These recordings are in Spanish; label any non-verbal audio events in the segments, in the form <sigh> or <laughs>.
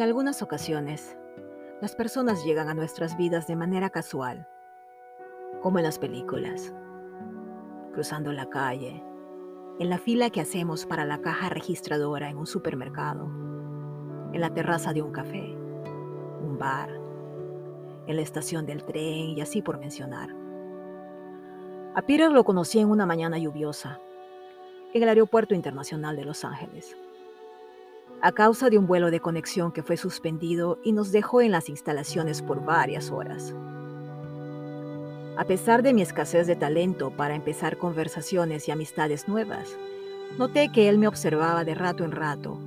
En algunas ocasiones, las personas llegan a nuestras vidas de manera casual, como en las películas, cruzando la calle, en la fila que hacemos para la caja registradora en un supermercado, en la terraza de un café, un bar, en la estación del tren y así por mencionar. A Peter lo conocí en una mañana lluviosa, en el Aeropuerto Internacional de Los Ángeles a causa de un vuelo de conexión que fue suspendido y nos dejó en las instalaciones por varias horas. A pesar de mi escasez de talento para empezar conversaciones y amistades nuevas, noté que él me observaba de rato en rato,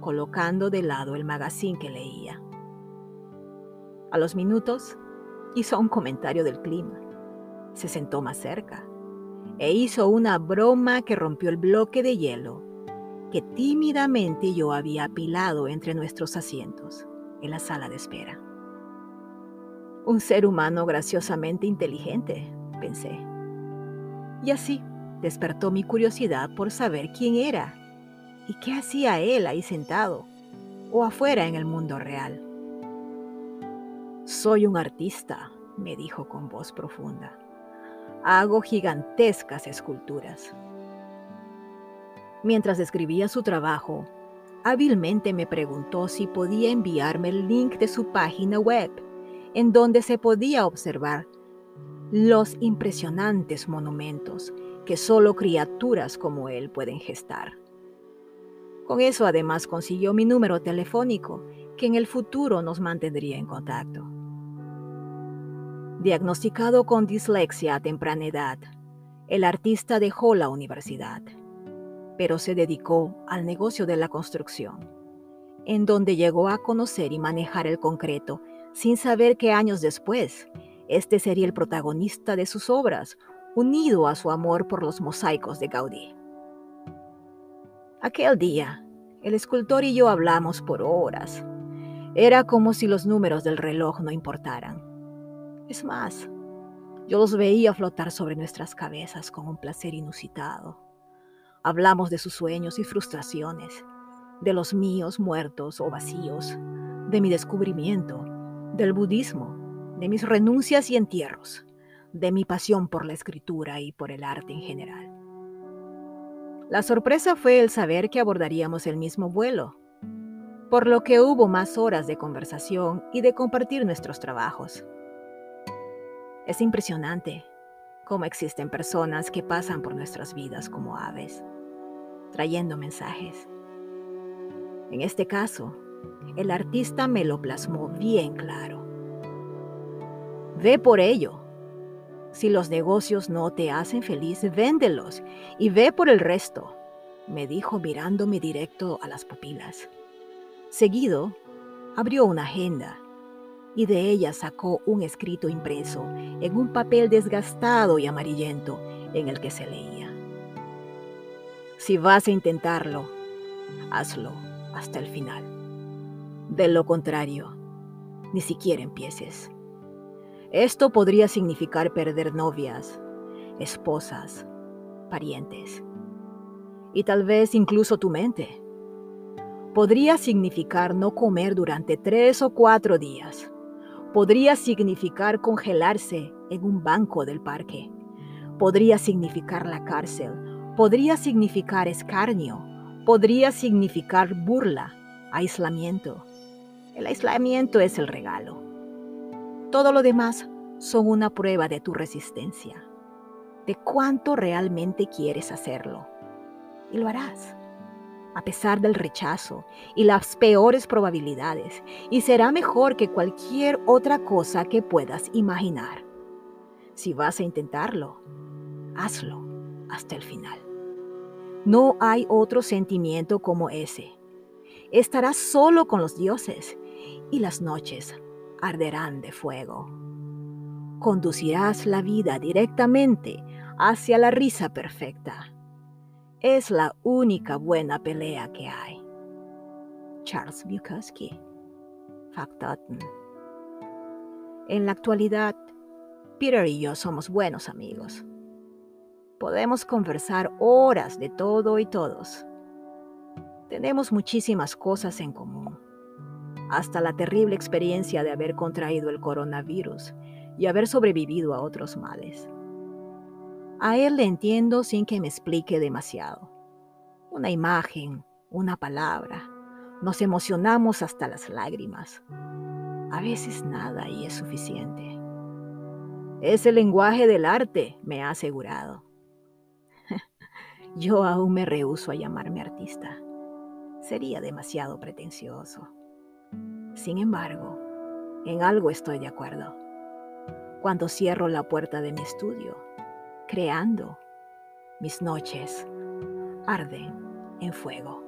colocando de lado el magazine que leía. A los minutos, hizo un comentario del clima. Se sentó más cerca e hizo una broma que rompió el bloque de hielo que tímidamente yo había apilado entre nuestros asientos en la sala de espera. Un ser humano graciosamente inteligente, pensé. Y así despertó mi curiosidad por saber quién era y qué hacía él ahí sentado o afuera en el mundo real. Soy un artista, me dijo con voz profunda. Hago gigantescas esculturas. Mientras escribía su trabajo, hábilmente me preguntó si podía enviarme el link de su página web, en donde se podía observar los impresionantes monumentos que solo criaturas como él pueden gestar. Con eso además consiguió mi número telefónico, que en el futuro nos mantendría en contacto. Diagnosticado con dislexia a temprana edad, el artista dejó la universidad pero se dedicó al negocio de la construcción, en donde llegó a conocer y manejar el concreto sin saber que años después, este sería el protagonista de sus obras, unido a su amor por los mosaicos de Gaudí. Aquel día, el escultor y yo hablamos por horas. Era como si los números del reloj no importaran. Es más, yo los veía flotar sobre nuestras cabezas con un placer inusitado. Hablamos de sus sueños y frustraciones, de los míos muertos o vacíos, de mi descubrimiento, del budismo, de mis renuncias y entierros, de mi pasión por la escritura y por el arte en general. La sorpresa fue el saber que abordaríamos el mismo vuelo, por lo que hubo más horas de conversación y de compartir nuestros trabajos. Es impresionante cómo existen personas que pasan por nuestras vidas como aves, trayendo mensajes. En este caso, el artista me lo plasmó bien claro. Ve por ello. Si los negocios no te hacen feliz, véndelos y ve por el resto, me dijo mirándome directo a las pupilas. Seguido, abrió una agenda y de ella sacó un escrito impreso en un papel desgastado y amarillento en el que se leía. Si vas a intentarlo, hazlo hasta el final. De lo contrario, ni siquiera empieces. Esto podría significar perder novias, esposas, parientes y tal vez incluso tu mente. Podría significar no comer durante tres o cuatro días podría significar congelarse en un banco del parque. Podría significar la cárcel. Podría significar escarnio. Podría significar burla, aislamiento. El aislamiento es el regalo. Todo lo demás son una prueba de tu resistencia, de cuánto realmente quieres hacerlo. Y lo harás a pesar del rechazo y las peores probabilidades, y será mejor que cualquier otra cosa que puedas imaginar. Si vas a intentarlo, hazlo hasta el final. No hay otro sentimiento como ese. Estarás solo con los dioses y las noches arderán de fuego. Conducirás la vida directamente hacia la risa perfecta es la única buena pelea que hay. Charles Bukowski, Factotum. En la actualidad, Peter y yo somos buenos amigos. Podemos conversar horas de todo y todos. Tenemos muchísimas cosas en común. hasta la terrible experiencia de haber contraído el coronavirus y haber sobrevivido a otros males. A él le entiendo sin que me explique demasiado. Una imagen, una palabra, nos emocionamos hasta las lágrimas. A veces nada y es suficiente. Es el lenguaje del arte, me ha asegurado. <laughs> Yo aún me rehúso a llamarme artista. Sería demasiado pretencioso. Sin embargo, en algo estoy de acuerdo. Cuando cierro la puerta de mi estudio, creando, mis noches arden en fuego.